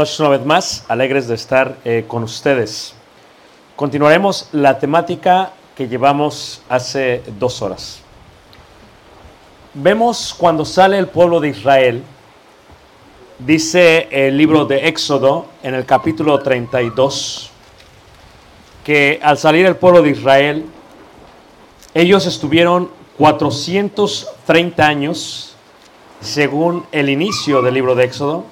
noches una vez más, alegres de estar eh, con ustedes. Continuaremos la temática que llevamos hace dos horas. Vemos cuando sale el pueblo de Israel, dice el libro de Éxodo en el capítulo 32, que al salir el pueblo de Israel, ellos estuvieron 430 años, según el inicio del libro de Éxodo,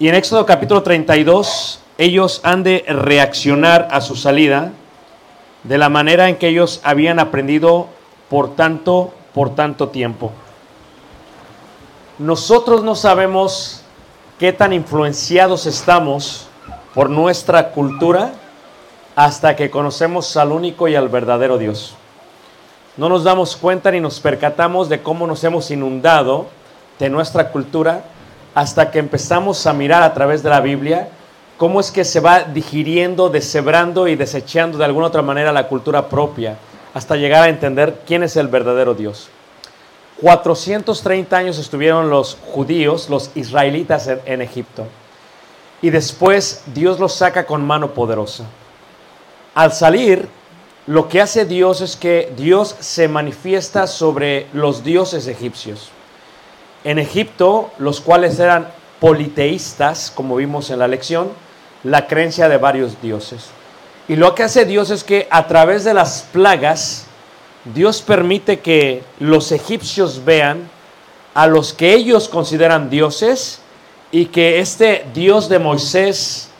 y en Éxodo capítulo 32, ellos han de reaccionar a su salida de la manera en que ellos habían aprendido por tanto, por tanto tiempo. Nosotros no sabemos qué tan influenciados estamos por nuestra cultura hasta que conocemos al único y al verdadero Dios. No nos damos cuenta ni nos percatamos de cómo nos hemos inundado de nuestra cultura hasta que empezamos a mirar a través de la Biblia cómo es que se va digiriendo, deshebrando y desechando de alguna otra manera la cultura propia, hasta llegar a entender quién es el verdadero Dios. 430 años estuvieron los judíos, los israelitas en, en Egipto, y después Dios los saca con mano poderosa. Al salir, lo que hace Dios es que Dios se manifiesta sobre los dioses egipcios en Egipto, los cuales eran politeístas, como vimos en la lección, la creencia de varios dioses. Y lo que hace Dios es que a través de las plagas, Dios permite que los egipcios vean a los que ellos consideran dioses y que este Dios de Moisés,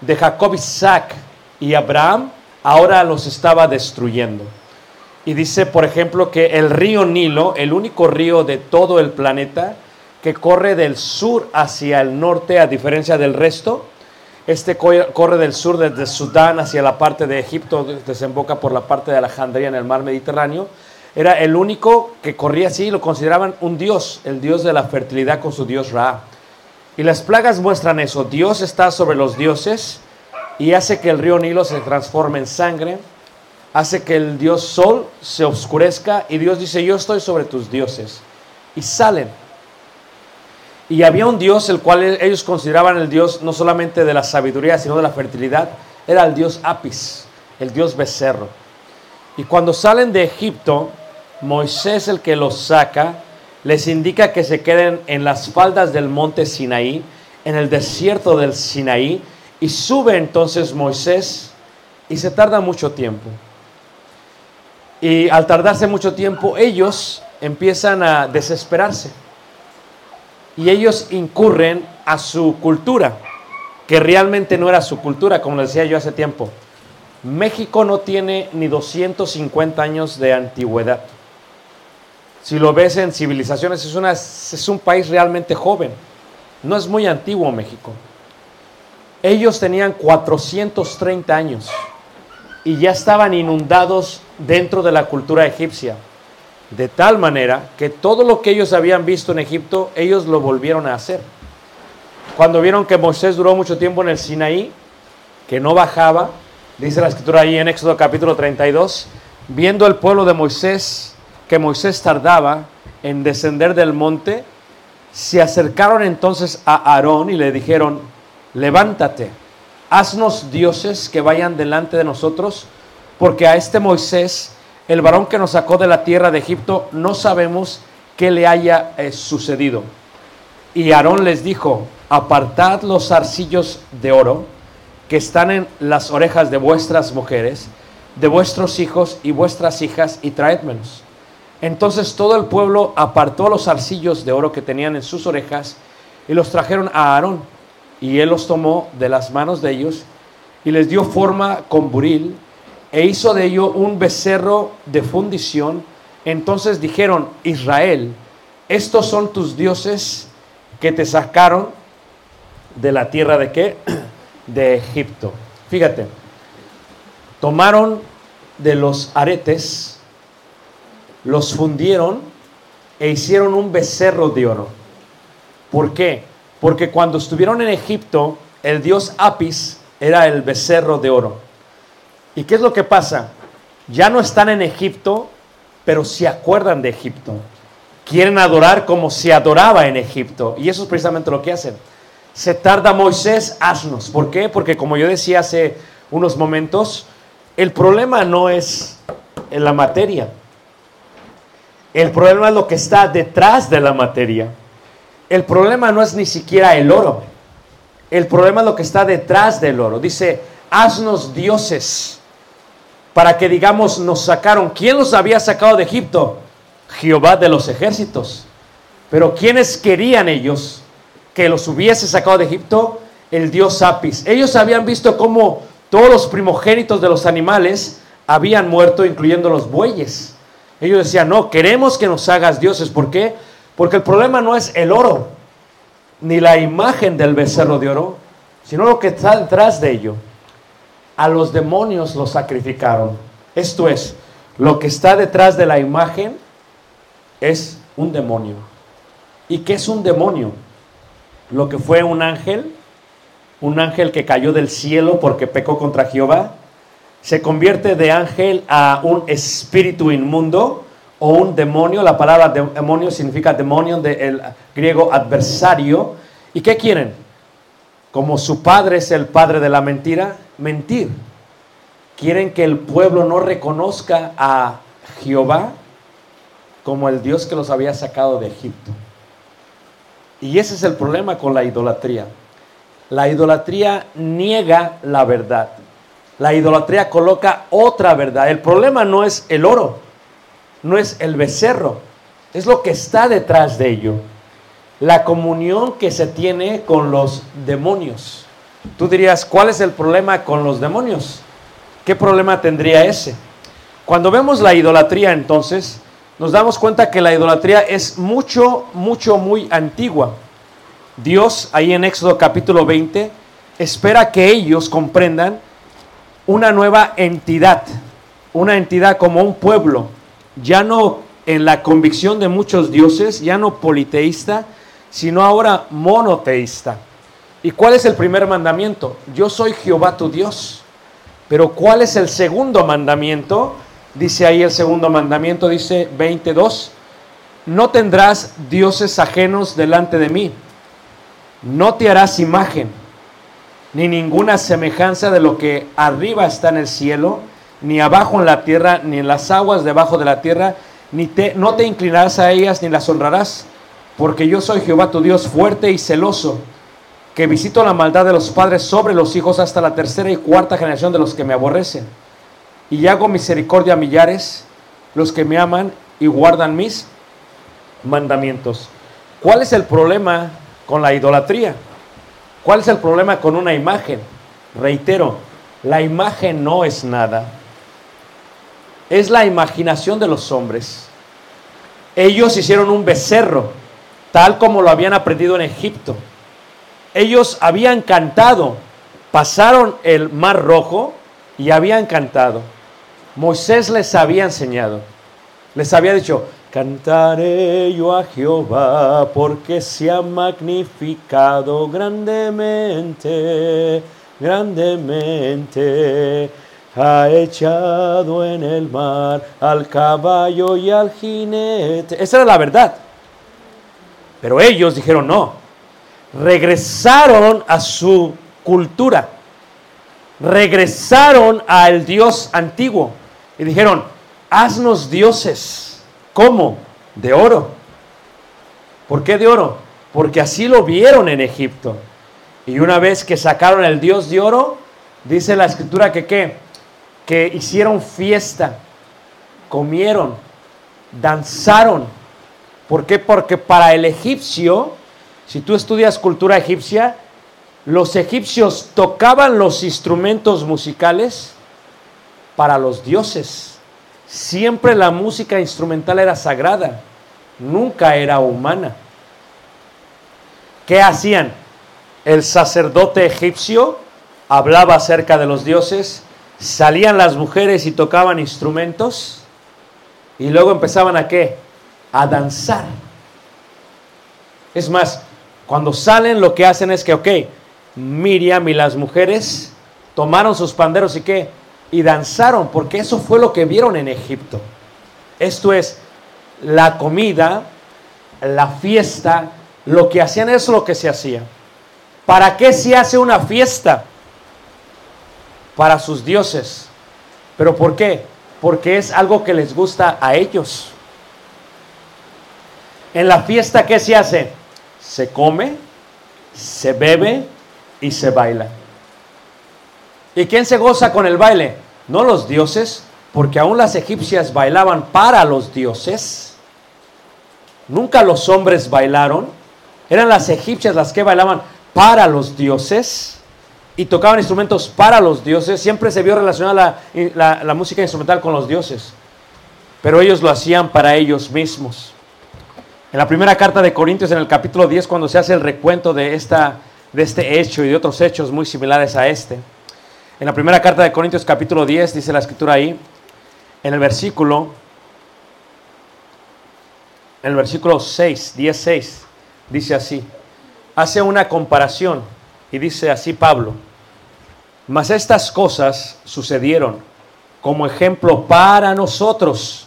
de Jacob, Isaac y Abraham, ahora los estaba destruyendo. Y dice, por ejemplo, que el río Nilo, el único río de todo el planeta que corre del sur hacia el norte, a diferencia del resto, este co- corre del sur desde Sudán hacia la parte de Egipto, desemboca por la parte de Alejandría en el mar Mediterráneo. Era el único que corría así, lo consideraban un dios, el dios de la fertilidad con su dios Ra. Y las plagas muestran eso, Dios está sobre los dioses y hace que el río Nilo se transforme en sangre, hace que el dios Sol se oscurezca y Dios dice, yo estoy sobre tus dioses. Y salen. Y había un dios el cual ellos consideraban el dios no solamente de la sabiduría, sino de la fertilidad, era el dios Apis, el dios becerro. Y cuando salen de Egipto, Moisés el que los saca, les indica que se queden en las faldas del monte Sinaí, en el desierto del Sinaí, y sube entonces Moisés y se tarda mucho tiempo. Y al tardarse mucho tiempo, ellos empiezan a desesperarse. y ellos incurren a su cultura, que realmente no era su cultura, como les decía yo hace tiempo. México no tiene ni 250 años de antigüedad. Si lo ves en civilizaciones, es, una, es un país realmente joven. No es muy antiguo México. Ellos tenían 430 años y ya estaban inundados dentro de la cultura egipcia. De tal manera que todo lo que ellos habían visto en Egipto, ellos lo volvieron a hacer. Cuando vieron que Moisés duró mucho tiempo en el Sinaí, que no bajaba, dice la escritura ahí en Éxodo capítulo 32, viendo el pueblo de Moisés, que Moisés tardaba en descender del monte, se acercaron entonces a Aarón y le dijeron, levántate, haznos dioses que vayan delante de nosotros, porque a este Moisés, el varón que nos sacó de la tierra de Egipto, no sabemos qué le haya eh, sucedido. Y Aarón les dijo, apartad los arcillos de oro que están en las orejas de vuestras mujeres, de vuestros hijos y vuestras hijas, y traédmelos. Entonces todo el pueblo apartó los arcillos de oro que tenían en sus orejas y los trajeron a Aarón. Y él los tomó de las manos de ellos y les dio forma con buril e hizo de ello un becerro de fundición. Entonces dijeron, Israel, estos son tus dioses que te sacaron de la tierra de qué? De Egipto. Fíjate, tomaron de los aretes, los fundieron e hicieron un becerro de oro. ¿Por qué? Porque cuando estuvieron en Egipto, el dios Apis era el becerro de oro. ¿Y qué es lo que pasa? Ya no están en Egipto, pero se acuerdan de Egipto. Quieren adorar como se adoraba en Egipto. Y eso es precisamente lo que hacen. Se tarda Moisés, haznos. ¿Por qué? Porque como yo decía hace unos momentos, el problema no es en la materia. El problema es lo que está detrás de la materia. El problema no es ni siquiera el oro. El problema es lo que está detrás del oro. Dice, haznos dioses para que digamos nos sacaron. ¿Quién los había sacado de Egipto? Jehová de los ejércitos. Pero ¿quiénes querían ellos que los hubiese sacado de Egipto? El dios Apis. Ellos habían visto cómo todos los primogénitos de los animales habían muerto, incluyendo los bueyes. Ellos decían, no, queremos que nos hagas dioses. ¿Por qué? Porque el problema no es el oro, ni la imagen del becerro de oro, sino lo que está detrás de ello. A los demonios los sacrificaron. Esto es, lo que está detrás de la imagen es un demonio. ¿Y qué es un demonio? Lo que fue un ángel, un ángel que cayó del cielo porque pecó contra Jehová, se convierte de ángel a un espíritu inmundo o un demonio. La palabra demonio significa demonio del griego adversario. ¿Y qué quieren? Como su padre es el padre de la mentira, mentir. Quieren que el pueblo no reconozca a Jehová como el Dios que los había sacado de Egipto. Y ese es el problema con la idolatría. La idolatría niega la verdad. La idolatría coloca otra verdad. El problema no es el oro, no es el becerro, es lo que está detrás de ello. La comunión que se tiene con los demonios. Tú dirías, ¿cuál es el problema con los demonios? ¿Qué problema tendría ese? Cuando vemos la idolatría entonces, nos damos cuenta que la idolatría es mucho, mucho, muy antigua. Dios, ahí en Éxodo capítulo 20, espera que ellos comprendan una nueva entidad, una entidad como un pueblo, ya no en la convicción de muchos dioses, ya no politeísta, sino ahora monoteísta. ¿Y cuál es el primer mandamiento? Yo soy Jehová tu Dios. Pero ¿cuál es el segundo mandamiento? Dice ahí el segundo mandamiento, dice 22, no tendrás dioses ajenos delante de mí, no te harás imagen, ni ninguna semejanza de lo que arriba está en el cielo, ni abajo en la tierra, ni en las aguas debajo de la tierra, ni te, no te inclinarás a ellas, ni las honrarás, porque yo soy Jehová tu Dios fuerte y celoso, que visito la maldad de los padres sobre los hijos hasta la tercera y cuarta generación de los que me aborrecen y hago misericordia a millares, los que me aman y guardan mis mandamientos. ¿Cuál es el problema con la idolatría? ¿Cuál es el problema con una imagen? Reitero, la imagen no es nada. Es la imaginación de los hombres. Ellos hicieron un becerro, tal como lo habían aprendido en Egipto. Ellos habían cantado, pasaron el mar rojo y habían cantado. Moisés les había enseñado. Les había dicho, cantaré yo a Jehová porque se ha magnificado grandemente, grandemente. Ha echado en el mar al caballo y al jinete. Esa era la verdad. Pero ellos dijeron no. Regresaron a su cultura. Regresaron al Dios antiguo. Y dijeron, haznos dioses. ¿Cómo? De oro. ¿Por qué de oro? Porque así lo vieron en Egipto. Y una vez que sacaron el Dios de oro, dice la escritura que qué? Que hicieron fiesta, comieron, danzaron. ¿Por qué? Porque para el egipcio, si tú estudias cultura egipcia, los egipcios tocaban los instrumentos musicales para los dioses. Siempre la música instrumental era sagrada, nunca era humana. ¿Qué hacían? El sacerdote egipcio hablaba acerca de los dioses, salían las mujeres y tocaban instrumentos y luego empezaban a qué? A danzar. Es más, cuando salen lo que hacen es que, ok, Miriam y las mujeres tomaron sus panderos y qué? Y danzaron, porque eso fue lo que vieron en Egipto. Esto es, la comida, la fiesta, lo que hacían es lo que se hacía. ¿Para qué se hace una fiesta? Para sus dioses. ¿Pero por qué? Porque es algo que les gusta a ellos. En la fiesta, ¿qué se hace? Se come, se bebe y se baila. ¿Y quién se goza con el baile? No los dioses, porque aún las egipcias bailaban para los dioses. Nunca los hombres bailaron. Eran las egipcias las que bailaban para los dioses y tocaban instrumentos para los dioses. Siempre se vio relacionada la, la, música instrumental con los dioses. Pero ellos lo hacían para ellos mismos. En la primera carta de Corintios, en el capítulo 10, cuando se hace el recuento de, esta, de este hecho y de otros hechos muy similares a este, en la primera carta de Corintios, capítulo 10, dice la escritura ahí, en el versículo, en el versículo 6, 10, 6, dice así, hace una comparación y dice así Pablo, mas estas cosas sucedieron como ejemplo para nosotros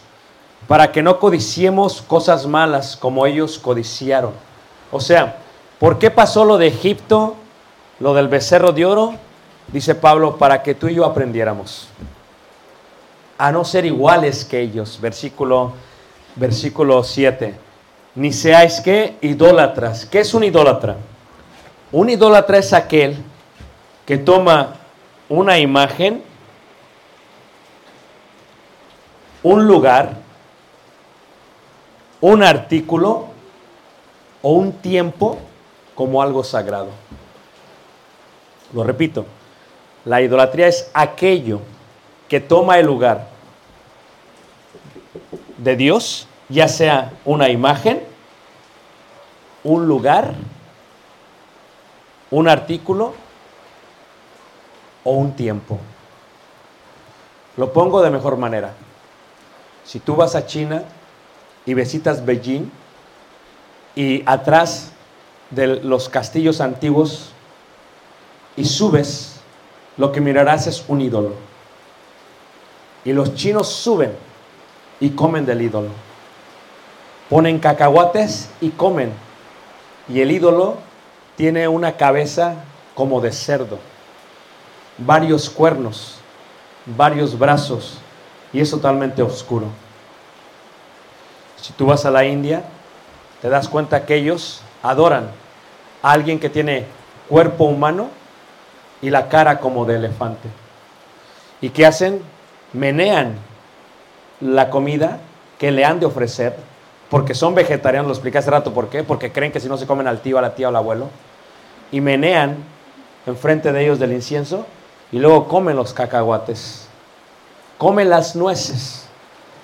para que no codiciemos cosas malas como ellos codiciaron. O sea, ¿por qué pasó lo de Egipto, lo del becerro de oro? Dice Pablo, para que tú y yo aprendiéramos a no ser iguales que ellos. Versículo, versículo 7. Ni seáis que idólatras. ¿Qué es un idólatra? Un idólatra es aquel que toma una imagen, un lugar, un artículo o un tiempo como algo sagrado. Lo repito, la idolatría es aquello que toma el lugar de Dios, ya sea una imagen, un lugar, un artículo o un tiempo. Lo pongo de mejor manera. Si tú vas a China y visitas Beijing y atrás de los castillos antiguos y subes, lo que mirarás es un ídolo. Y los chinos suben y comen del ídolo. Ponen cacahuates y comen. Y el ídolo tiene una cabeza como de cerdo, varios cuernos, varios brazos y es totalmente oscuro. Si tú vas a la India, te das cuenta que ellos adoran a alguien que tiene cuerpo humano y la cara como de elefante. ¿Y qué hacen? Menean la comida que le han de ofrecer porque son vegetarianos, lo expliqué hace rato por qué, porque creen que si no se comen al tío, a la tía o al abuelo, y menean enfrente de ellos del incienso, y luego comen los cacahuates, comen las nueces,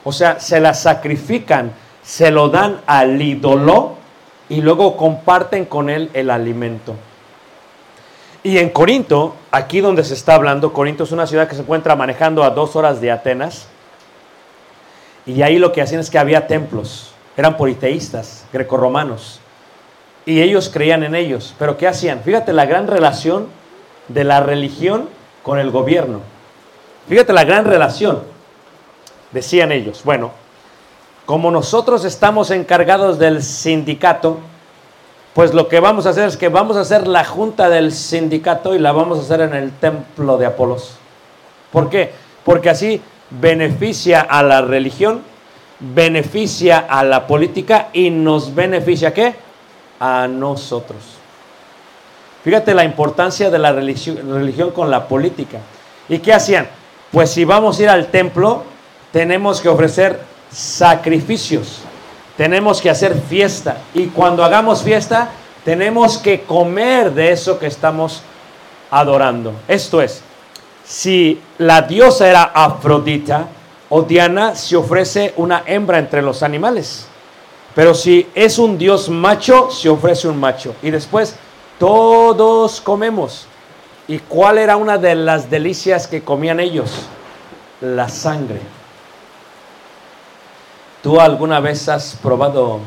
o sea, se las sacrifican, se lo dan al ídolo, y luego comparten con él el alimento. Y en Corinto, aquí donde se está hablando, Corinto es una ciudad que se encuentra manejando a dos horas de Atenas. Y ahí lo que hacían es que había templos, eran politeístas, grecorromanos. Y ellos creían en ellos. Pero ¿qué hacían? Fíjate la gran relación de la religión con el gobierno. Fíjate la gran relación. Decían ellos, bueno, como nosotros estamos encargados del sindicato, pues lo que vamos a hacer es que vamos a hacer la junta del sindicato y la vamos a hacer en el templo de Apolos. ¿Por qué? Porque así beneficia a la religión, beneficia a la política y nos beneficia ¿qué? A nosotros. Fíjate la importancia de la religión, con la política. ¿Y qué hacían? Pues si vamos a ir al templo, tenemos que ofrecer sacrificios tenemos que hacer fiesta. Y cuando hagamos fiesta, tenemos que comer de eso que estamos adorando. Esto es, si la diosa era Afrodita o Diana, se ofrece una hembra entre los animales. Pero si es un dios macho, se ofrece un macho. Y después todos comemos. ¿Y cuál era una de las delicias que comían ellos? La sangre. ¿Tú alguna vez has probado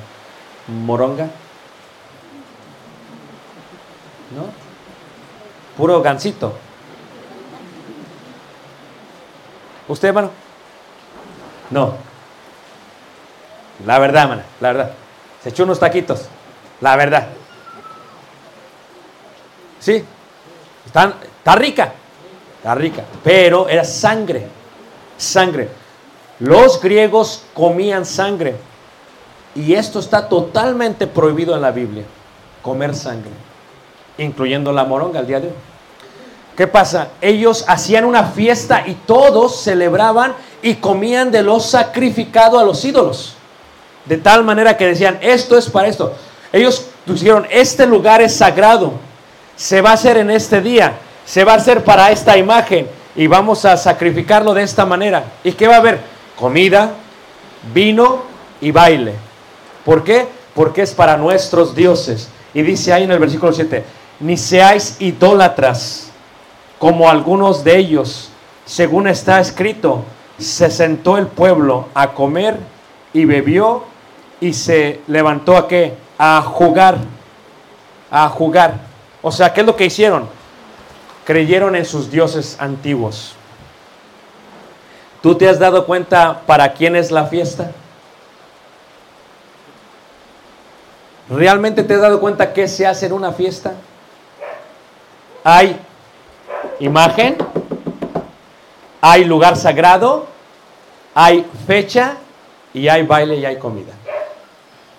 moronga? ¿No? Puro gansito. ¿Usted, hermano? No. La verdad, hermano, la verdad. Se echó unos taquitos. La verdad. Sí. Están, está rica. Está rica. Pero era sangre. Sangre. Los griegos comían sangre. Y esto está totalmente prohibido en la Biblia. Comer sangre. Incluyendo la moronga al día de hoy. ¿Qué pasa? Ellos hacían una fiesta y todos celebraban y comían de lo sacrificado a los ídolos. De tal manera que decían, esto es para esto. Ellos dijeron, este lugar es sagrado. Se va a hacer en este día. Se va a hacer para esta imagen. Y vamos a sacrificarlo de esta manera. ¿Y qué va a haber? Comida, vino y baile. ¿Por qué? Porque es para nuestros dioses. Y dice ahí en el versículo 7, ni seáis idólatras como algunos de ellos, según está escrito, se sentó el pueblo a comer y bebió y se levantó a qué? A jugar, a jugar. O sea, ¿qué es lo que hicieron? Creyeron en sus dioses antiguos. ¿Tú te has dado cuenta para quién es la fiesta? ¿Realmente te has dado cuenta qué se hace en una fiesta? Hay imagen, hay lugar sagrado, hay fecha y hay baile y hay comida.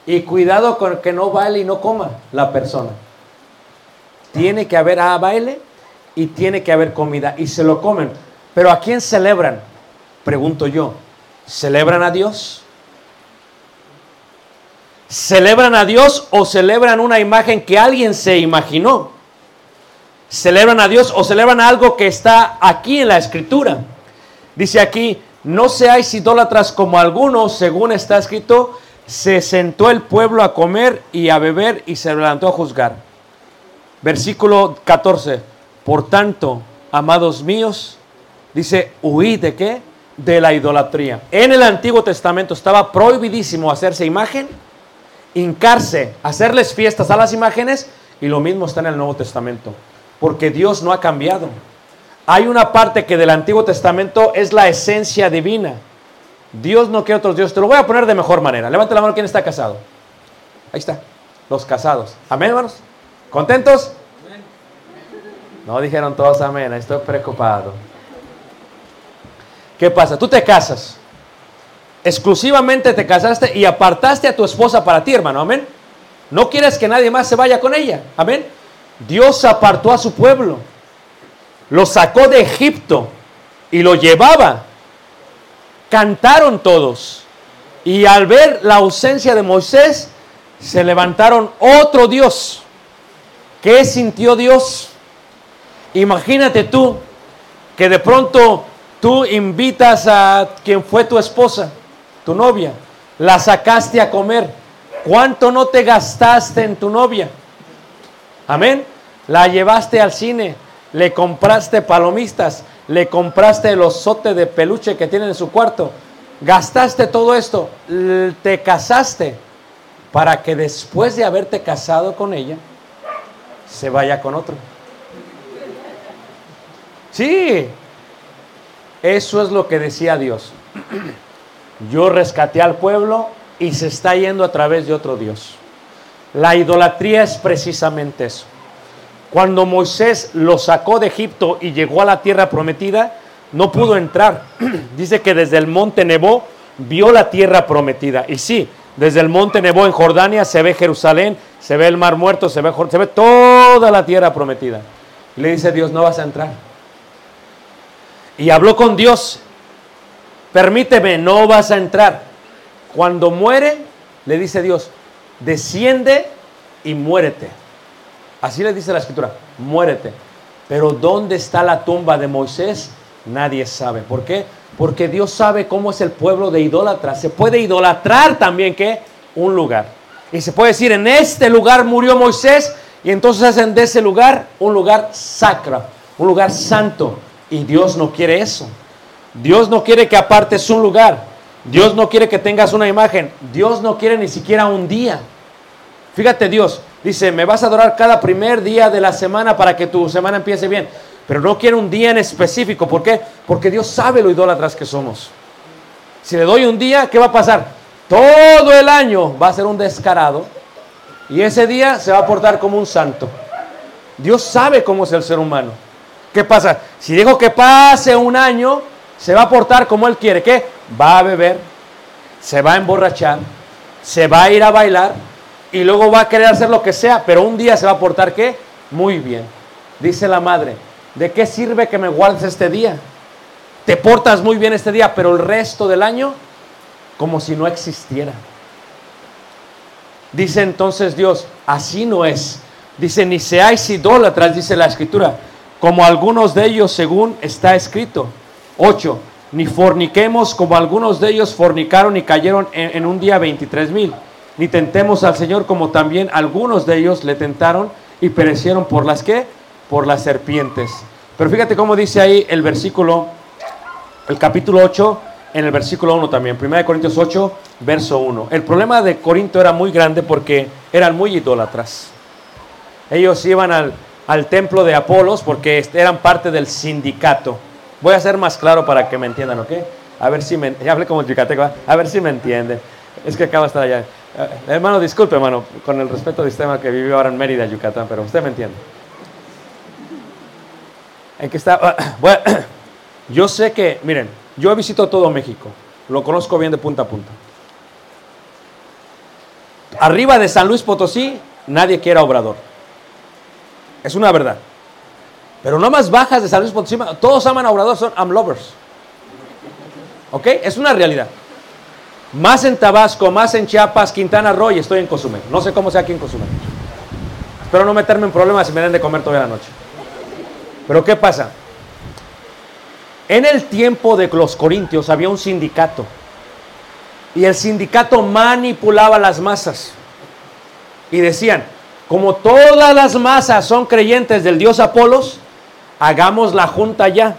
Y cuidado con que no baile y no coma la persona. Tiene que haber a baile y tiene que haber comida y se lo comen. Pero ¿a quién celebran? Pregunto yo. ¿Celebran a Dios? ¿Celebran a Dios o celebran una imagen que alguien se imaginó? ¿Celebran a Dios o celebran algo que está aquí en la escritura? Dice aquí, no seáis idólatras como algunos, según está escrito, se sentó el pueblo a comer y a beber y se levantó a juzgar. Versículo 14, por tanto, amados míos, dice, huid de qué? De la idolatría. En el Antiguo Testamento estaba prohibidísimo hacerse imagen, hincarse, hacerles fiestas a las imágenes, y lo mismo está en el Nuevo Testamento, porque Dios no ha cambiado. Hay una parte que del Antiguo Testamento es la esencia divina. Dios no quiere otros dioses. Te lo voy a poner de mejor manera. Levante la mano quien está casado. Ahí está. Los casados. Amén, hermanos. ¿Contentos? No dijeron todos amén. Estoy preocupado. ¿Qué pasa? Tú te casas. Exclusivamente te casaste y apartaste a tu esposa para ti, hermano. Amén. No quieres que nadie más se vaya con ella. Amén. Dios apartó a su pueblo. Lo sacó de Egipto y lo llevaba. Cantaron todos. Y al ver la ausencia de Moisés, se levantaron otro Dios. ¿Qué sintió Dios? Imagínate tú que de pronto tú invitas a quien fue tu esposa, tu novia, la sacaste a comer. ¿Cuánto no te gastaste en tu novia? Amén. La llevaste al cine, le compraste palomistas, le compraste el osote de peluche que tiene en su cuarto. Gastaste todo esto, te casaste para que después de haberte casado con ella, se vaya con otro. Sí, eso es lo que decía Dios. Yo rescaté al pueblo y se está yendo a través de otro Dios. La idolatría es precisamente eso. Cuando Moisés lo sacó de Egipto y llegó a la tierra prometida, no pudo entrar. Dice que desde el monte Nebo vio la tierra prometida. Y sí, desde el monte Nebo en Jordania se ve Jerusalén, se ve el mar muerto, se ve, se ve toda la tierra prometida. Y le dice Dios, no vas a entrar. Y habló con Dios, permíteme, no vas a entrar. Cuando muere, le dice Dios, desciende y muérete. Así le dice la escritura, muérete. Pero ¿dónde está la tumba de Moisés? Nadie sabe. ¿Por qué? Porque Dios sabe cómo es el pueblo de idólatras. Se puede idolatrar también que un lugar. Y se puede decir, en este lugar murió Moisés y entonces hacen de ese lugar un lugar sacro, un lugar santo. Y Dios no quiere eso. Dios no quiere que apartes un lugar. Dios no quiere que tengas una imagen. Dios no quiere ni siquiera un día. Fíjate Dios, dice, me vas a adorar cada primer día de la semana para que tu semana empiece bien. Pero no quiere un día en específico. ¿Por qué? Porque Dios sabe lo idólatras que somos. Si le doy un día, ¿qué va a pasar? Todo el año va a ser un descarado. Y ese día se va a portar como un santo. Dios sabe cómo es el ser humano. ¿Qué pasa? Si digo que pase un año, se va a portar como Él quiere. ¿Qué? Va a beber, se va a emborrachar, se va a ir a bailar y luego va a querer hacer lo que sea, pero un día se va a portar ¿qué? Muy bien. Dice la madre, ¿de qué sirve que me guardes este día? Te portas muy bien este día, pero el resto del año como si no existiera. Dice entonces Dios, así no es. Dice, ni seáis idólatras, dice la escritura, como algunos de ellos según está escrito. 8. Ni forniquemos como algunos de ellos fornicaron y cayeron en, un día 23 mil. Ni tentemos al Señor como también algunos de ellos le tentaron y perecieron por las que? Por las serpientes. Pero fíjate cómo dice ahí el versículo, el capítulo 8, en el versículo 1 también. 1 Corintios 8, verso 1. El problema de Corinto era muy grande porque eran muy idólatras. Ellos iban al, al templo de Apolos porque eran parte del sindicato. Voy a ser más claro para que me entiendan, ¿ok? A ver si me... Como a ver si me entienden. Es que acabo de estar allá. Eh, hermano, disculpe, hermano, con el respeto del sistema que vive ahora en Mérida, Yucatán, pero usted me entiende. ¿En qué está? Bueno, yo sé que, miren, yo he visitado todo México. Lo conozco bien de punta a punta. Arriba de San Luis Potosí, nadie quiere Obrador. Es una verdad. Pero no más bajas de San Luis Potosí, todos aman a Obrador, son am lovers. ¿Ok? Es una realidad. Más en Tabasco, más en Chiapas, Quintana Roo y estoy en Cozumel. No sé cómo sea aquí en Cozumel. Espero no meterme en problemas si me den de comer toda la noche. Pero ¿qué pasa? En el tiempo de los corintios había un sindicato. Y el sindicato manipulaba las masas. Y decían, como todas las masas son creyentes del dios Apolos, hagamos la junta ya.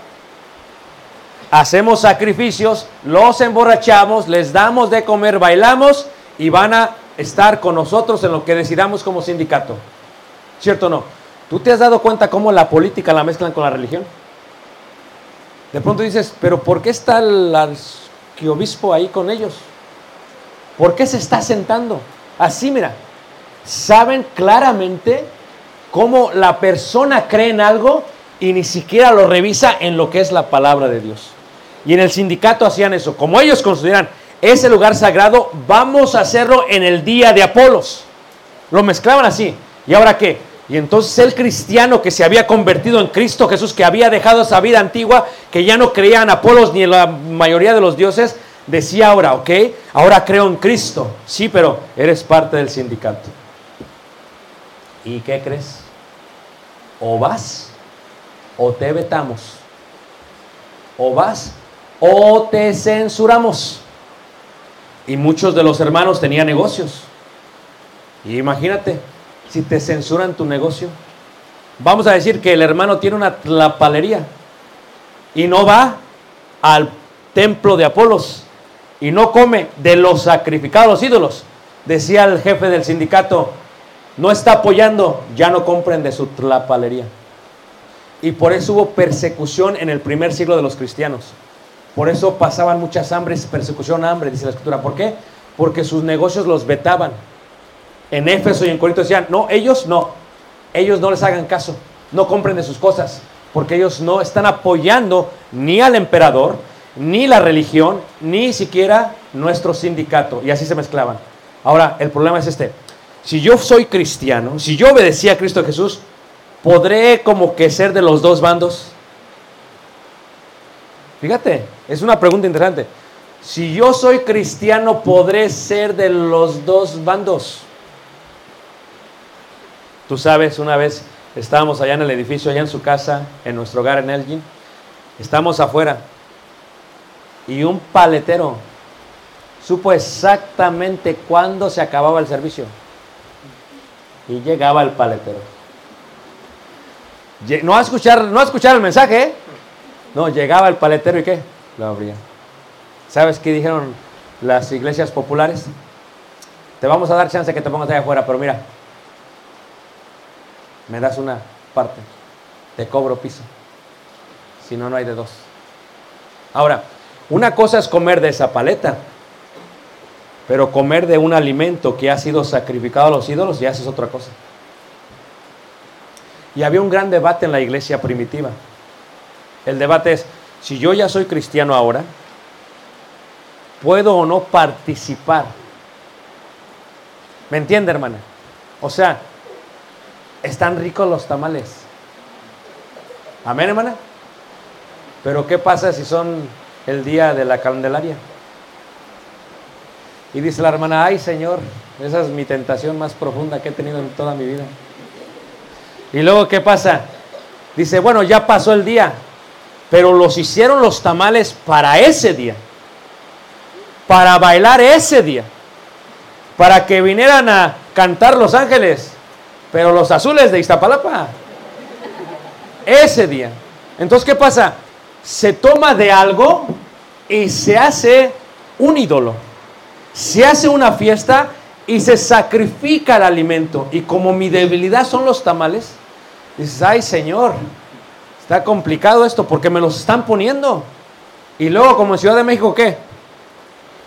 Hacemos sacrificios, los emborrachamos, les damos de comer, bailamos y van a estar con nosotros en lo que decidamos como sindicato. ¿Cierto o no? ¿Tú te has dado cuenta cómo la política la mezclan con la religión? De pronto dices, pero ¿por qué está el arquiobispo ahí con ellos? ¿Por qué se está sentando? Así, mira, saben claramente cómo la persona cree en algo y ni siquiera lo revisa en lo que es la palabra de Dios. Y en el sindicato hacían eso. Como ellos consideran ese lugar sagrado, vamos a hacerlo en el día de Apolos. Lo mezclaban así. ¿Y ahora qué? Y entonces el cristiano que se había convertido en Cristo Jesús, que había dejado esa vida antigua, que ya no creía en Apolos ni en la mayoría de los dioses, Decía ahora, ok, ahora creo en Cristo. Sí, pero eres parte del sindicato. ¿Y qué crees? O vas o te vetamos. O vas o te censuramos. Y muchos de los hermanos tenían negocios. Y imagínate, si te censuran tu negocio. Vamos a decir que el hermano tiene una tlapalería y no va al templo de Apolos y no come de los sacrificados ídolos. Decía el jefe del sindicato, no está apoyando, ya no compren de su tlapalería. Y por eso hubo persecución en el primer siglo de los cristianos. Por eso pasaban muchas hambres, persecución, hambre, dice la escritura. ¿Por qué? Porque sus negocios los vetaban. En Éfeso y en Corinto decían, no, ellos no, ellos no les hagan caso, no compren de sus cosas, porque ellos no están apoyando ni al emperador, ni la religión, ni siquiera nuestro sindicato. Y así se mezclaban. Ahora, el problema es este. Si yo soy cristiano, si yo obedecía a Cristo Jesús, ¿podré como que ser de los dos bandos? Fíjate, es una pregunta interesante. Si yo soy cristiano, ¿podré ser de los dos bandos? Tú sabes, una vez estábamos allá en el edificio, allá en su casa, en nuestro hogar en Elgin. Estamos afuera. Y un paletero supo exactamente cuándo se acababa el servicio. Y llegaba el paletero. No a escuchar, no a escuchar el mensaje, ¿eh? No, llegaba el paletero y qué? Lo abría. ¿Sabes qué dijeron las iglesias populares? Te vamos a dar chance que te pongas allá afuera, pero mira, me das una parte, te cobro piso. Si no, no hay de dos. Ahora, una cosa es comer de esa paleta, pero comer de un alimento que ha sido sacrificado a los ídolos ya es otra cosa. Y había un gran debate en la iglesia primitiva. El debate es, si yo ya soy cristiano ahora, ¿puedo o no participar? ¿Me entiende, hermana? O sea, están ricos los tamales. Amén, hermana. Pero ¿qué pasa si son el día de la Candelaria? Y dice la hermana, ay Señor, esa es mi tentación más profunda que he tenido en toda mi vida. Y luego, ¿qué pasa? Dice, bueno, ya pasó el día, pero los hicieron los tamales para ese día, para bailar ese día, para que vinieran a cantar los ángeles, pero los azules de Iztapalapa, ese día. Entonces, ¿qué pasa? Se toma de algo y se hace un ídolo, se hace una fiesta y se sacrifica el alimento. Y como mi debilidad son los tamales, dices, ay Señor, Está complicado esto porque me los están poniendo. Y luego, como en Ciudad de México, ¿qué?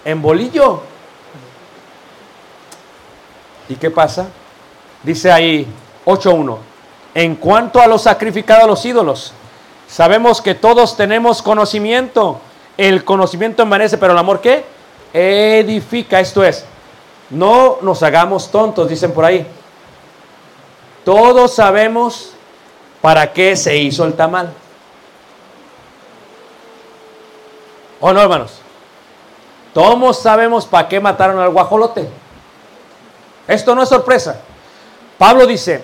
En bolillo. ¿Y qué pasa? Dice ahí 8.1. En cuanto a los sacrificados a los ídolos, sabemos que todos tenemos conocimiento. El conocimiento envanece, pero el amor ¿qué? Edifica. Esto es, no nos hagamos tontos, dicen por ahí. Todos sabemos para qué se hizo el tamal. ¿O no, hermanos? Todos sabemos para qué mataron al guajolote. Esto no es sorpresa. Pablo dice,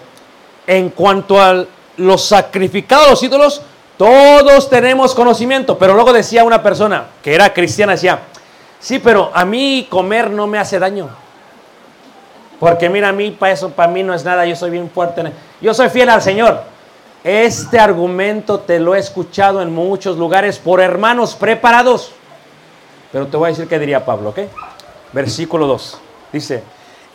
en cuanto a los sacrificados los ídolos, todos tenemos conocimiento. Pero luego decía una persona que era cristiana, decía, sí, pero a mí comer no me hace daño. Porque mira, a mí para eso, para mí no es nada, yo soy bien fuerte. Yo soy fiel al Señor. Este argumento te lo he escuchado en muchos lugares por hermanos preparados. Pero te voy a decir qué diría Pablo, ¿ok? Versículo 2. Dice,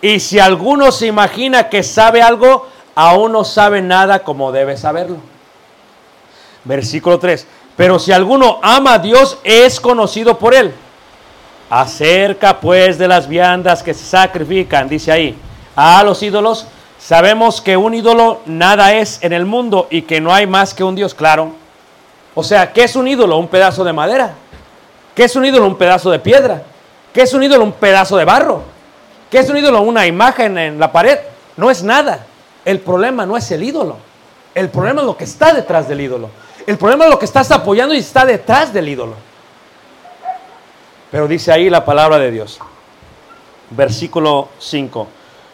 y si alguno se imagina que sabe algo, aún no sabe nada como debe saberlo. Versículo 3. Pero si alguno ama a Dios, es conocido por él. Acerca pues de las viandas que se sacrifican, dice ahí, a los ídolos, sabemos que un ídolo nada es en el mundo y que no hay más que un Dios, claro. O sea, ¿qué es un ídolo? Un pedazo de madera. ¿Qué es un ídolo? Un pedazo de piedra. ¿Qué es un ídolo? Un pedazo de barro. ¿Qué es un ídolo? Una imagen en la pared. No es nada. El problema no es el ídolo. El problema es lo que está detrás del ídolo. El problema es lo que estás apoyando y está detrás del ídolo. Pero dice ahí la palabra de Dios. Versículo 5.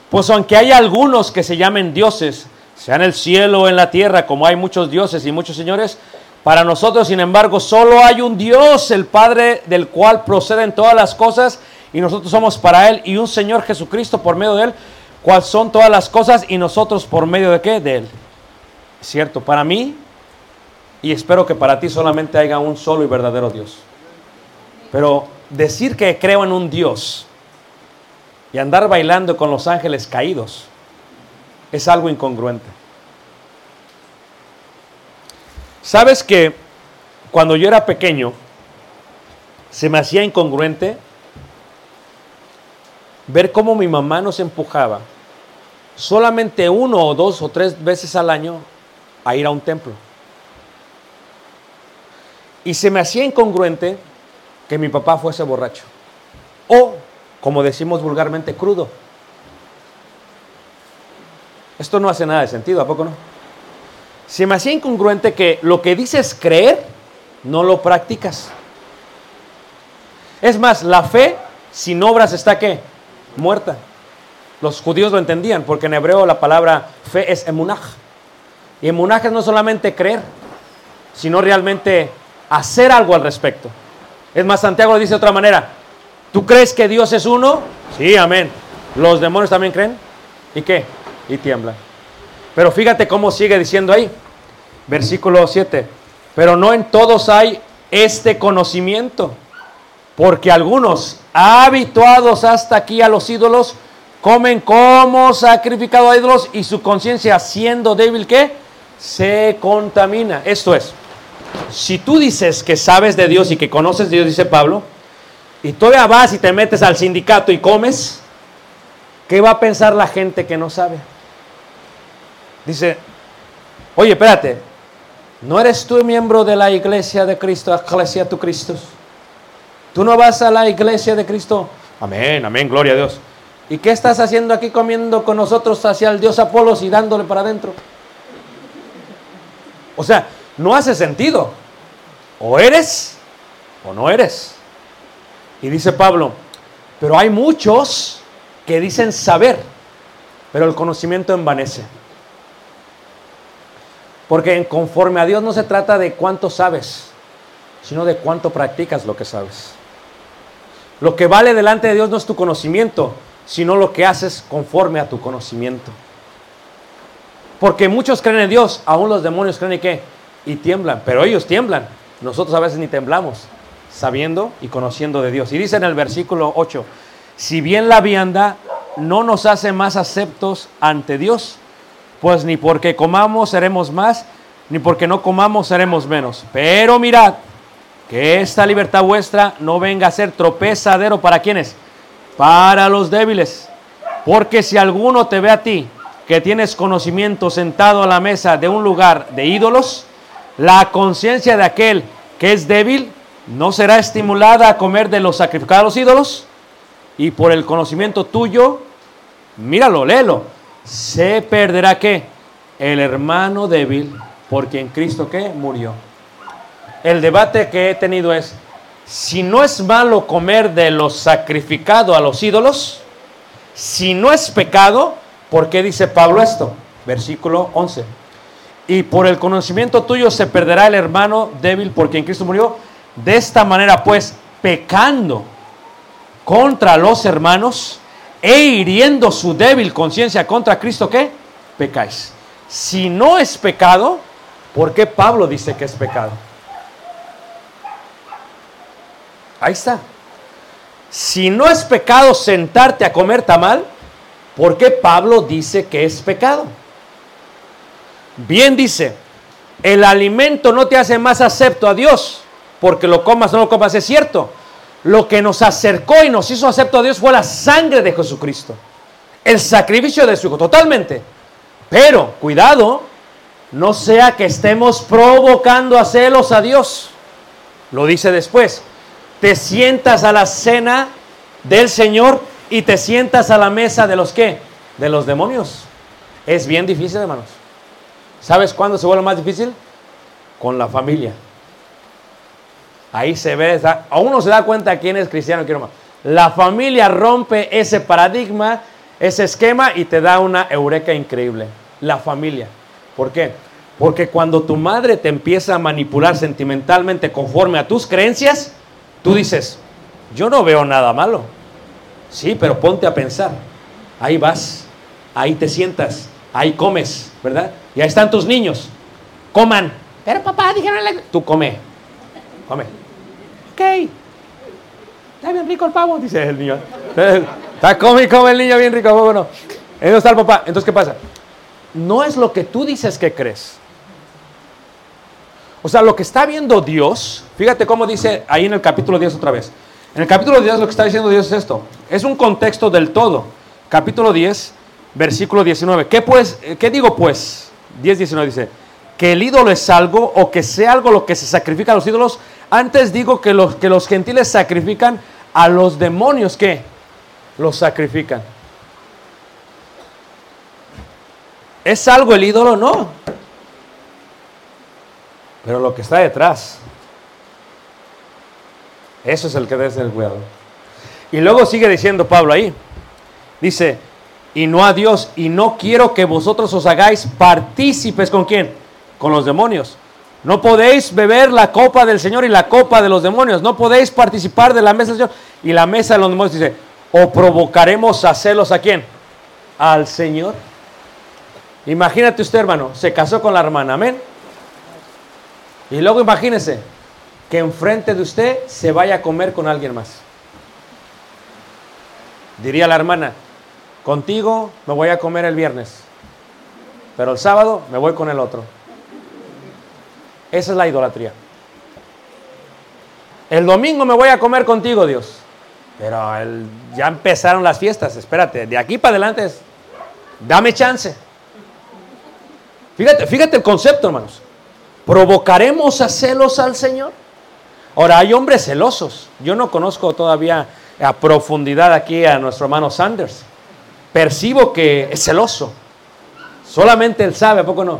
Pues aunque hay algunos que se llamen dioses, sea en el cielo o en la tierra, como hay muchos dioses y muchos señores, para nosotros, sin embargo, solo hay un Dios, el Padre del cual proceden todas las cosas, y nosotros somos para Él, y un Señor Jesucristo por medio de Él, cual son todas las cosas, y nosotros por medio de qué? De Él. Cierto, para mí, y espero que para ti solamente haya un solo y verdadero Dios. Pero decir que creo en un Dios y andar bailando con los ángeles caídos es algo incongruente. ¿Sabes que cuando yo era pequeño se me hacía incongruente ver cómo mi mamá nos empujaba solamente uno o dos o tres veces al año a ir a un templo? Y se me hacía incongruente que mi papá fuese borracho. O, como decimos vulgarmente, crudo. Esto no hace nada de sentido, ¿a poco no? Se me hacía incongruente que lo que dices creer, no lo practicas. Es más, la fe sin obras está qué? Muerta. Los judíos lo entendían, porque en hebreo la palabra fe es emunaj. Y emunaj es no solamente creer, sino realmente hacer algo al respecto. Es más, Santiago lo dice de otra manera. ¿Tú crees que Dios es uno? Sí, amén. ¿Los demonios también creen? ¿Y qué? Y tiemblan. Pero fíjate cómo sigue diciendo ahí. Versículo 7. Pero no en todos hay este conocimiento. Porque algunos, habituados hasta aquí a los ídolos, comen como sacrificado a ídolos y su conciencia siendo débil, ¿qué? Se contamina. Esto es, si tú dices que sabes de Dios y que conoces de Dios, dice Pablo, y todavía vas y te metes al sindicato y comes, ¿qué va a pensar la gente que no sabe? Dice, oye, espérate, ¿no eres tú miembro de la iglesia de Cristo, iglesia tu Cristo? ¿Tú no vas a la iglesia de Cristo? Amén, amén, gloria a Dios. ¿Y qué estás haciendo aquí comiendo con nosotros hacia el Dios Apolos y dándole para adentro? O sea, no hace sentido. O eres o no eres. Y dice Pablo, pero hay muchos que dicen saber, pero el conocimiento envanece. Porque en conforme a Dios no se trata de cuánto sabes, sino de cuánto practicas lo que sabes. Lo que vale delante de Dios no es tu conocimiento, sino lo que haces conforme a tu conocimiento. Porque muchos creen en Dios, aún los demonios creen en qué? Y tiemblan, pero ellos tiemblan. Nosotros a veces ni temblamos, sabiendo y conociendo de Dios. Y dice en el versículo 8, si bien la vianda no nos hace más aceptos ante Dios, pues ni porque comamos seremos más, ni porque no comamos seremos menos. Pero mirad, que esta libertad vuestra no venga a ser tropezadero para quienes, para los débiles. Porque si alguno te ve a ti, que tienes conocimiento sentado a la mesa de un lugar de ídolos, la conciencia de aquel que es débil no será estimulada a comer de los sacrificados ídolos, y por el conocimiento tuyo, míralo, léelo, se perderá que el hermano débil por quien Cristo murió. El debate que he tenido es, si no es malo comer de los sacrificados a los ídolos, si no es pecado, ¿por qué dice Pablo esto? Versículo 11. Y por el conocimiento tuyo se perderá el hermano débil por quien Cristo murió. De esta manera, pues, pecando contra los hermanos e hiriendo su débil conciencia contra Cristo, ¿qué? Pecáis. Si no es pecado, ¿por qué Pablo dice que es pecado? Ahí está. Si no es pecado sentarte a comer tamal, ¿por qué Pablo dice que es pecado? Bien dice, el alimento no te hace más acepto a Dios, porque lo comas o no lo comas, es cierto. Lo que nos acercó y nos hizo acepto a Dios fue la sangre de Jesucristo, el sacrificio de su Hijo, totalmente. Pero, cuidado, no sea que estemos provocando a celos a Dios. Lo dice después, te sientas a la cena del Señor y te sientas a la mesa de los qué? De los demonios. Es bien difícil, hermanos. ¿Sabes cuándo se vuelve más difícil? Con la familia. Ahí se ve, a uno se da cuenta quién es cristiano quién no. La familia rompe ese paradigma, ese esquema y te da una eureka increíble. La familia. ¿Por qué? Porque cuando tu madre te empieza a manipular sentimentalmente conforme a tus creencias, tú dices, yo no veo nada malo. Sí, pero ponte a pensar. Ahí vas, ahí te sientas, ahí comes, ¿verdad? Y ahí están tus niños. Coman. Pero papá, dijeron la... Tú come. Come. Ok. Está bien rico el pavo, dice el niño. Está come y come el niño bien rico. Ahí no está el papá. Entonces, ¿qué pasa? No es lo que tú dices que crees. O sea, lo que está viendo Dios, fíjate cómo dice ahí en el capítulo 10 otra vez. En el capítulo 10 lo que está diciendo Dios es esto. Es un contexto del todo. Capítulo 10, versículo 19. ¿Qué, pues, eh, ¿Qué digo pues? 10, 19 dice, que el ídolo es algo o que sea algo lo que se sacrifica a los ídolos. Antes digo que los, que los gentiles sacrifican a los demonios que los sacrifican. ¿Es algo el ídolo? No. Pero lo que está detrás, eso es el que debe ser cuidado. Y luego sigue diciendo Pablo ahí. Dice, y no a Dios, y no quiero que vosotros os hagáis partícipes con quién? Con los demonios. No podéis beber la copa del Señor y la copa de los demonios. No podéis participar de la mesa del Señor y la mesa de los demonios. Dice, o provocaremos a celos a quién? Al Señor. Imagínate usted, hermano, se casó con la hermana, amén. Y luego imagínese que enfrente de usted se vaya a comer con alguien más. Diría la hermana, contigo me voy a comer el viernes, pero el sábado me voy con el otro. Esa es la idolatría. El domingo me voy a comer contigo, Dios. Pero ya empezaron las fiestas, espérate, de aquí para adelante es, dame chance. Fíjate, fíjate el concepto, hermanos. ¿Provocaremos a celos al Señor? Ahora, hay hombres celosos. Yo no conozco todavía a profundidad aquí a nuestro hermano Sanders. Percibo que es celoso. Solamente él sabe, ¿a poco no?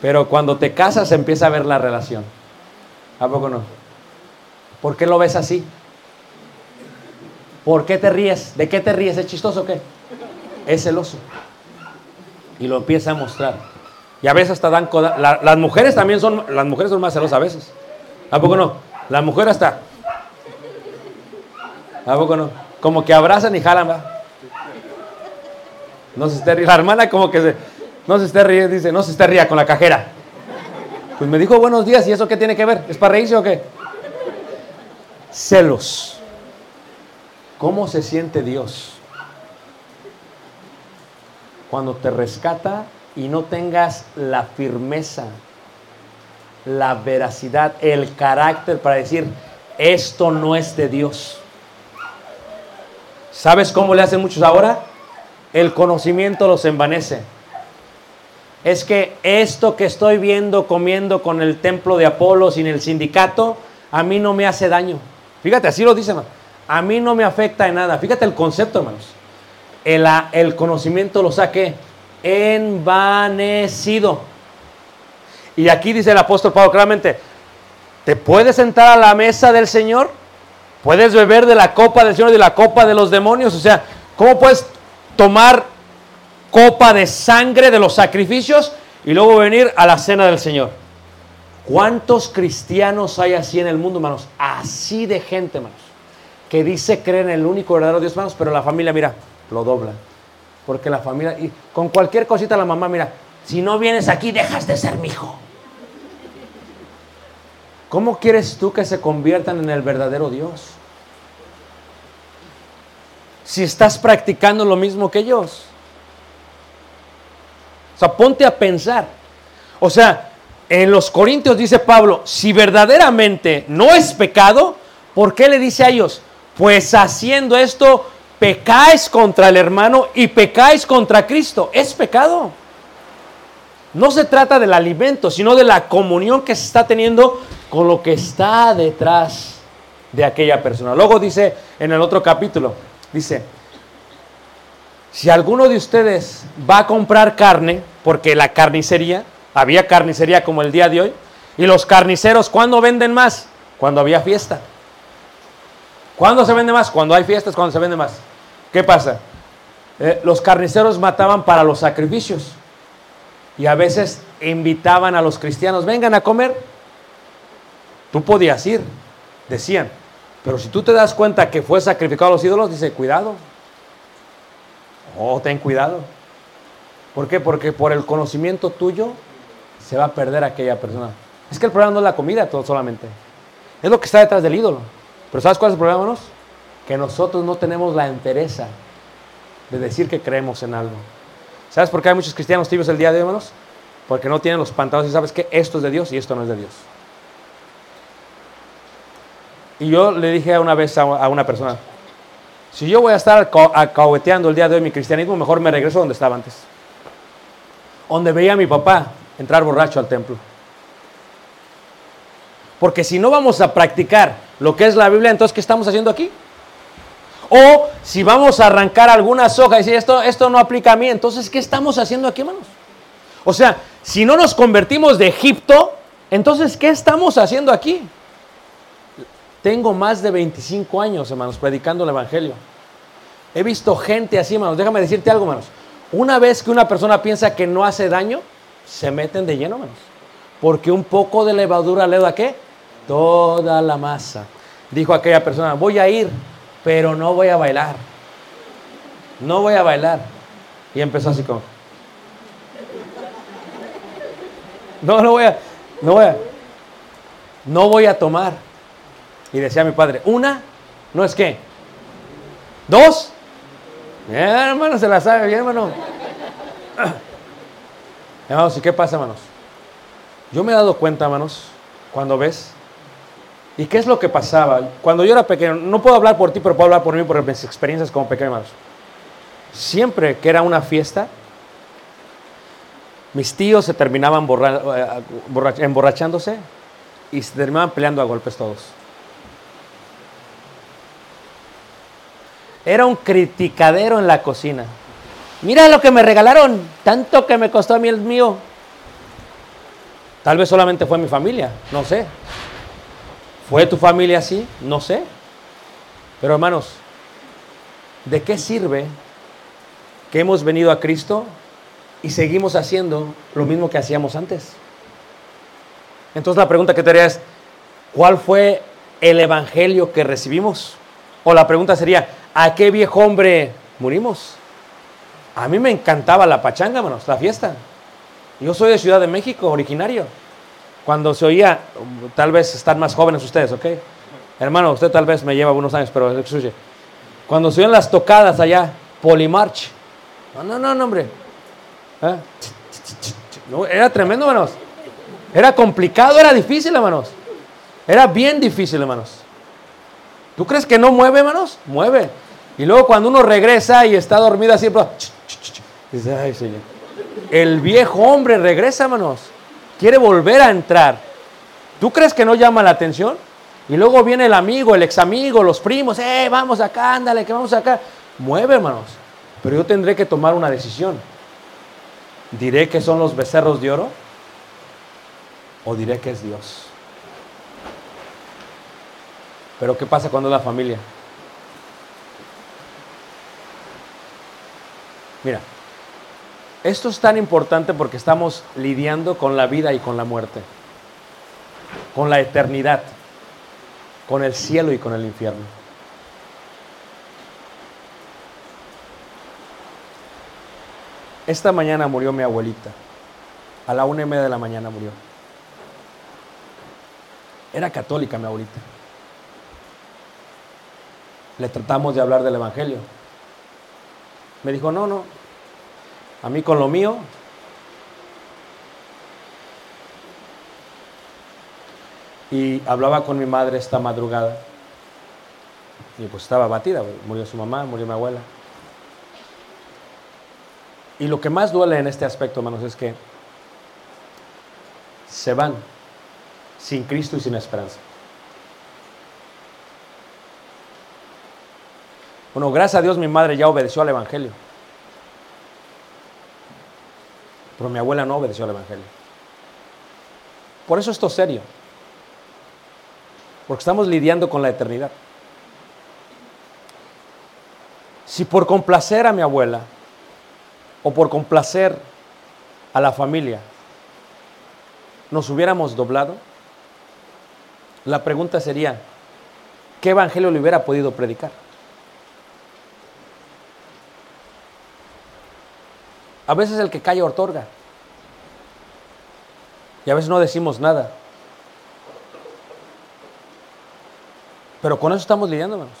Pero cuando te casas empieza a ver la relación. ¿A poco no? ¿Por qué lo ves así? ¿Por qué te ríes? ¿De qué te ríes? ¿Es chistoso o qué? Es celoso. Y lo empieza a mostrar. Y a veces hasta dan coda- la- las mujeres también son, las mujeres son más celosas a veces. ¿A poco no? La mujer hasta. ¿A poco no? Como que abrazan y jalan, va. No se esté riendo. La hermana como que se, no se esté riendo, dice, no se esté ría con la cajera. Pues me dijo buenos días, ¿y eso qué tiene que ver? ¿Es para reírse o qué? Celos. ¿Cómo se siente Dios? Cuando te rescata y no tengas la firmeza, la veracidad, el carácter para decir, esto no es de Dios. ¿Sabes cómo le hacen muchos ahora? El conocimiento los envanece. Es que esto que estoy viendo comiendo con el templo de Apolo sin el sindicato, a mí no me hace daño. Fíjate, así lo dice, hermano. A mí no me afecta en nada. Fíjate el concepto, hermanos. El, el conocimiento lo saqué envanecido. Y aquí dice el apóstol Pablo claramente, ¿te puedes sentar a la mesa del Señor? ¿Puedes beber de la copa del Señor y de la copa de los demonios? O sea, ¿cómo puedes tomar copa de sangre de los sacrificios y luego venir a la cena del Señor? ¿Cuántos cristianos hay así en el mundo, hermanos? Así de gente, hermanos, que dice creer en el único verdadero Dios, hermanos, pero la familia, mira, lo dobla. Porque la familia, y con cualquier cosita la mamá, mira, si no vienes aquí, dejas de ser mi hijo. ¿Cómo quieres tú que se conviertan en el verdadero Dios? Si estás practicando lo mismo que ellos. O sea, ponte a pensar. O sea, en los Corintios dice Pablo, si verdaderamente no es pecado, ¿por qué le dice a ellos? Pues haciendo esto, pecáis contra el hermano y pecáis contra Cristo. Es pecado. No se trata del alimento, sino de la comunión que se está teniendo con lo que está detrás de aquella persona. Luego dice en el otro capítulo, dice, si alguno de ustedes va a comprar carne, porque la carnicería, había carnicería como el día de hoy, y los carniceros, ¿cuándo venden más? Cuando había fiesta. ¿Cuándo se vende más? Cuando hay fiestas, cuando se vende más. ¿Qué pasa? Eh, los carniceros mataban para los sacrificios. Y a veces invitaban a los cristianos, vengan a comer. Tú podías ir, decían. Pero si tú te das cuenta que fue sacrificado a los ídolos, dice, cuidado. Oh, ten cuidado. ¿Por qué? Porque por el conocimiento tuyo se va a perder aquella persona. Es que el problema no es la comida todo solamente. Es lo que está detrás del ídolo. Pero ¿sabes cuál es el problema, hermanos? Que nosotros no tenemos la entereza de decir que creemos en algo. ¿Sabes por qué hay muchos cristianos tibios el día de hoy, hermanos? Porque no tienen los pantalones y sabes que esto es de Dios y esto no es de Dios. Y yo le dije una vez a una persona, si yo voy a estar aca- acahueteando el día de hoy mi cristianismo, mejor me regreso donde estaba antes. Donde veía a mi papá entrar borracho al templo. Porque si no vamos a practicar lo que es la Biblia, entonces ¿qué estamos haciendo aquí? O si vamos a arrancar alguna soja y decir esto, esto no aplica a mí, entonces ¿qué estamos haciendo aquí, hermanos? O sea, si no nos convertimos de Egipto, entonces ¿qué estamos haciendo aquí? Tengo más de 25 años, hermanos, predicando el Evangelio. He visto gente así, hermanos. Déjame decirte algo, hermanos. Una vez que una persona piensa que no hace daño, se meten de lleno, hermanos. Porque un poco de levadura le da qué? Toda la masa. Dijo aquella persona, voy a ir, pero no voy a bailar. No voy a bailar. Y empezó así como... No, no voy a... No voy a... No voy a tomar. Y decía mi padre, una, no es qué. Dos. Bien, hermano, se la sabe bien, hermano. Hermanos, ¿y qué pasa, hermanos? Yo me he dado cuenta, hermanos, cuando ves. ¿Y qué es lo que pasaba? Cuando yo era pequeño, no puedo hablar por ti, pero puedo hablar por mí, por mis experiencias como pequeño, hermanos. Siempre que era una fiesta, mis tíos se terminaban eh, borrach- emborrachándose y se terminaban peleando a golpes todos. Era un criticadero en la cocina. Mira lo que me regalaron, tanto que me costó a mí el mío. Tal vez solamente fue mi familia, no sé. ¿Fue tu familia así? No sé. Pero hermanos, ¿de qué sirve que hemos venido a Cristo y seguimos haciendo lo mismo que hacíamos antes? Entonces la pregunta que te haría es, ¿cuál fue el evangelio que recibimos? O la pregunta sería, ¿a qué viejo hombre murimos? A mí me encantaba la pachanga, hermanos, la fiesta. Yo soy de Ciudad de México, originario. Cuando se oía, tal vez están más jóvenes ustedes, ¿ok? Hermano, usted tal vez me lleva unos años, pero escuche. Cuando se oían las tocadas allá, Polimarch. No, no, no, no, hombre. ¿Eh? Era tremendo, hermanos. Era complicado, era difícil, hermanos. Era bien difícil, hermanos. ¿Tú crees que no mueve, hermanos? Mueve. Y luego cuando uno regresa y está dormido así, pues, dice, ay, Señor. El viejo hombre regresa, hermanos. Quiere volver a entrar. ¿Tú crees que no llama la atención? Y luego viene el amigo, el ex amigo, los primos, eh, vamos acá, ándale, que vamos acá. Mueve, hermanos. Pero yo tendré que tomar una decisión. ¿Diré que son los becerros de oro? ¿O diré que es Dios? Pero ¿qué pasa cuando es la familia? Mira, esto es tan importante porque estamos lidiando con la vida y con la muerte, con la eternidad, con el cielo y con el infierno. Esta mañana murió mi abuelita. A la una y media de la mañana murió. Era católica mi abuelita. Le tratamos de hablar del Evangelio. Me dijo, no, no. A mí con lo mío. Y hablaba con mi madre esta madrugada. Y pues estaba abatida. Murió su mamá, murió mi abuela. Y lo que más duele en este aspecto, hermanos, es que se van sin Cristo y sin esperanza. Bueno, gracias a Dios mi madre ya obedeció al Evangelio. Pero mi abuela no obedeció al Evangelio. Por eso esto es serio. porque estamos lidiando con la eternidad. Si por complacer a mi abuela o por complacer a la familia nos hubiéramos doblado, la pregunta sería, ¿qué evangelio le hubiera podido predicar? A veces el que calla otorga. Y a veces no decimos nada. Pero con eso estamos lidiando, hermanos.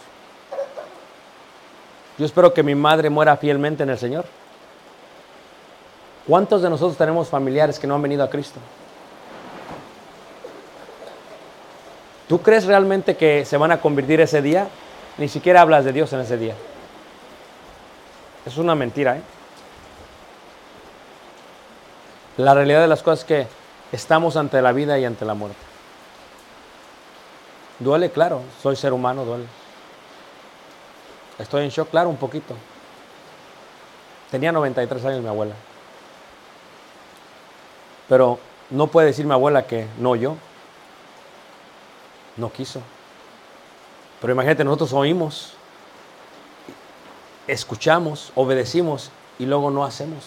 Yo espero que mi madre muera fielmente en el Señor. ¿Cuántos de nosotros tenemos familiares que no han venido a Cristo? ¿Tú crees realmente que se van a convertir ese día? Ni siquiera hablas de Dios en ese día. Es una mentira, ¿eh? La realidad de las cosas es que estamos ante la vida y ante la muerte. Duele, claro, soy ser humano, duele. Estoy en shock, claro, un poquito. Tenía 93 años mi abuela. Pero no puede decir mi abuela que no yo. No quiso. Pero imagínate, nosotros oímos, escuchamos, obedecimos y luego no hacemos.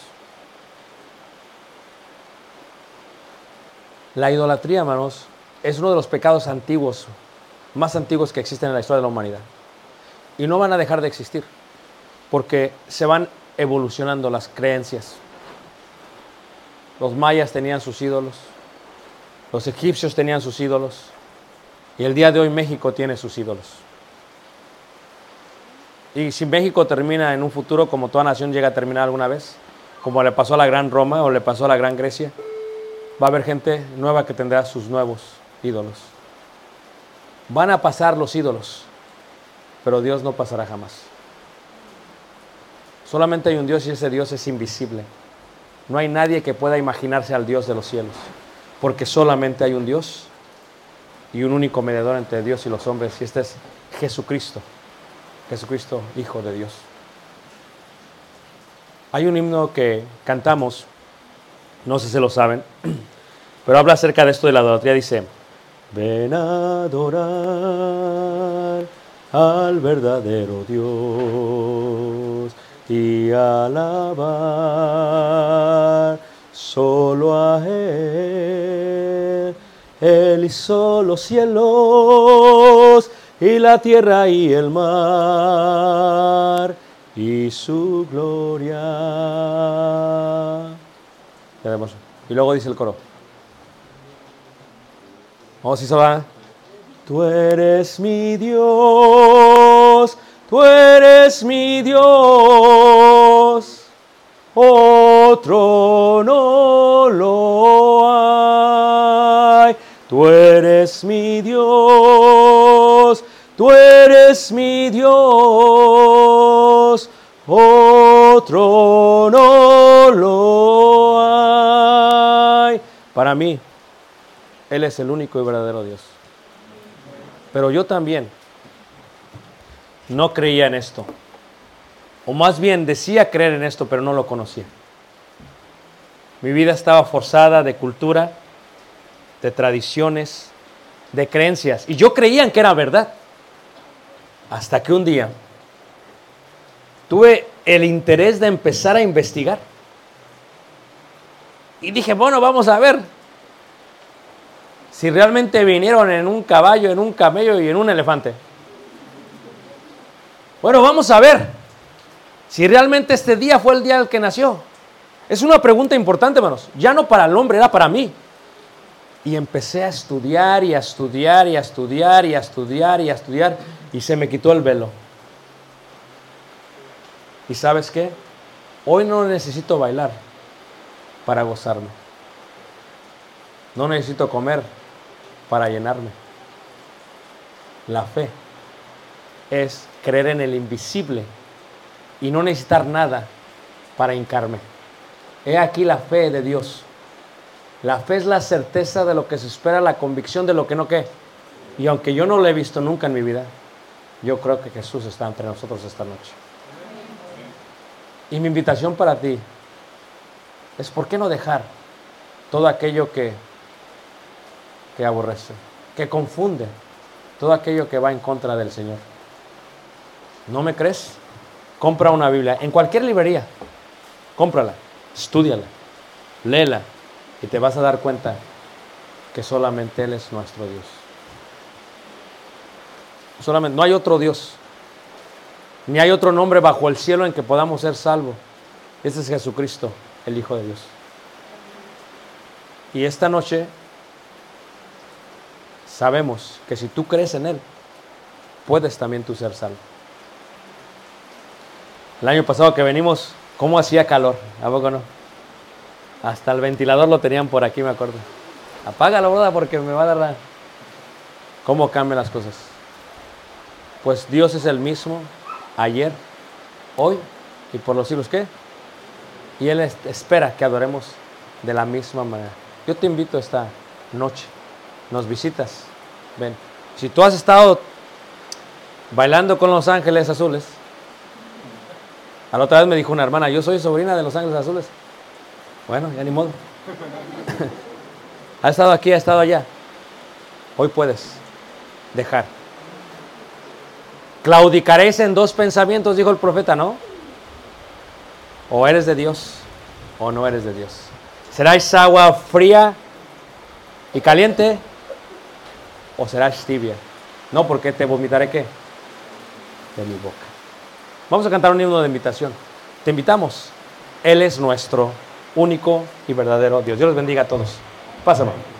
La idolatría, hermanos, es uno de los pecados antiguos, más antiguos que existen en la historia de la humanidad. Y no van a dejar de existir, porque se van evolucionando las creencias. Los mayas tenían sus ídolos, los egipcios tenían sus ídolos, y el día de hoy México tiene sus ídolos. Y si México termina en un futuro como toda nación llega a terminar alguna vez, como le pasó a la Gran Roma o le pasó a la Gran Grecia, va a haber gente nueva que tendrá sus nuevos ídolos. Van a pasar los ídolos, pero Dios no pasará jamás. Solamente hay un Dios y ese Dios es invisible. No hay nadie que pueda imaginarse al Dios de los cielos, porque solamente hay un Dios y un único mediador entre Dios y los hombres, y este es Jesucristo, Jesucristo, Hijo de Dios. Hay un himno que cantamos no sé si lo saben, pero habla acerca de esto de la idolatría. Dice, ven a adorar al verdadero Dios y alabar solo a Él. Él hizo los cielos y la tierra y el mar y su gloria. Y luego dice el coro. Vamos, si se va. Tú eres mi Dios, tú eres mi Dios, otro no lo hay. Tú eres mi Dios, tú eres mi Dios, otro no lo hay. Para mí, Él es el único y verdadero Dios. Pero yo también no creía en esto. O más bien decía creer en esto, pero no lo conocía. Mi vida estaba forzada de cultura, de tradiciones, de creencias. Y yo creía que era verdad. Hasta que un día tuve el interés de empezar a investigar. Y dije, bueno, vamos a ver si realmente vinieron en un caballo, en un camello y en un elefante. Bueno, vamos a ver si realmente este día fue el día del que nació. Es una pregunta importante, hermanos. Ya no para el hombre, era para mí. Y empecé a estudiar y a estudiar y a estudiar y a estudiar y a estudiar y se me quitó el velo. ¿Y sabes qué? Hoy no necesito bailar para gozarme. No necesito comer para llenarme. La fe es creer en el invisible y no necesitar nada para hincarme. He aquí la fe de Dios. La fe es la certeza de lo que se espera, la convicción de lo que no que. Y aunque yo no lo he visto nunca en mi vida, yo creo que Jesús está entre nosotros esta noche. Y mi invitación para ti es por qué no dejar todo aquello que, que aborrece, que confunde, todo aquello que va en contra del Señor. ¿No me crees? Compra una Biblia en cualquier librería. Cómprala, estúdiala, léela y te vas a dar cuenta que solamente Él es nuestro Dios. Solamente, no hay otro Dios. Ni hay otro nombre bajo el cielo en que podamos ser salvos. Ese es Jesucristo, el Hijo de Dios. Y esta noche sabemos que si tú crees en Él, puedes también tú ser salvo. El año pasado que venimos, ¿cómo hacía calor? ¿A poco no? Hasta el ventilador lo tenían por aquí, me acuerdo. Apágalo, boda, porque me va a dar la... ¿Cómo cambian las cosas? Pues Dios es el mismo ayer, hoy y por los siglos. ¿Qué? Y Él es- espera que adoremos de la misma manera. Yo te invito esta noche. Nos visitas. Ven. Si tú has estado bailando con los ángeles azules, a la otra vez me dijo una hermana, yo soy sobrina de los ángeles azules. Bueno, ya ni modo. ha estado aquí, ha estado allá. Hoy puedes dejar. Claudicaréis en dos pensamientos, dijo el profeta, ¿no? O eres de Dios o no eres de Dios. ¿Serás agua fría y caliente o serás tibia? No, porque te vomitaré qué? De mi boca. Vamos a cantar un himno de invitación. Te invitamos. Él es nuestro único y verdadero Dios. Dios los bendiga a todos. Pásalo.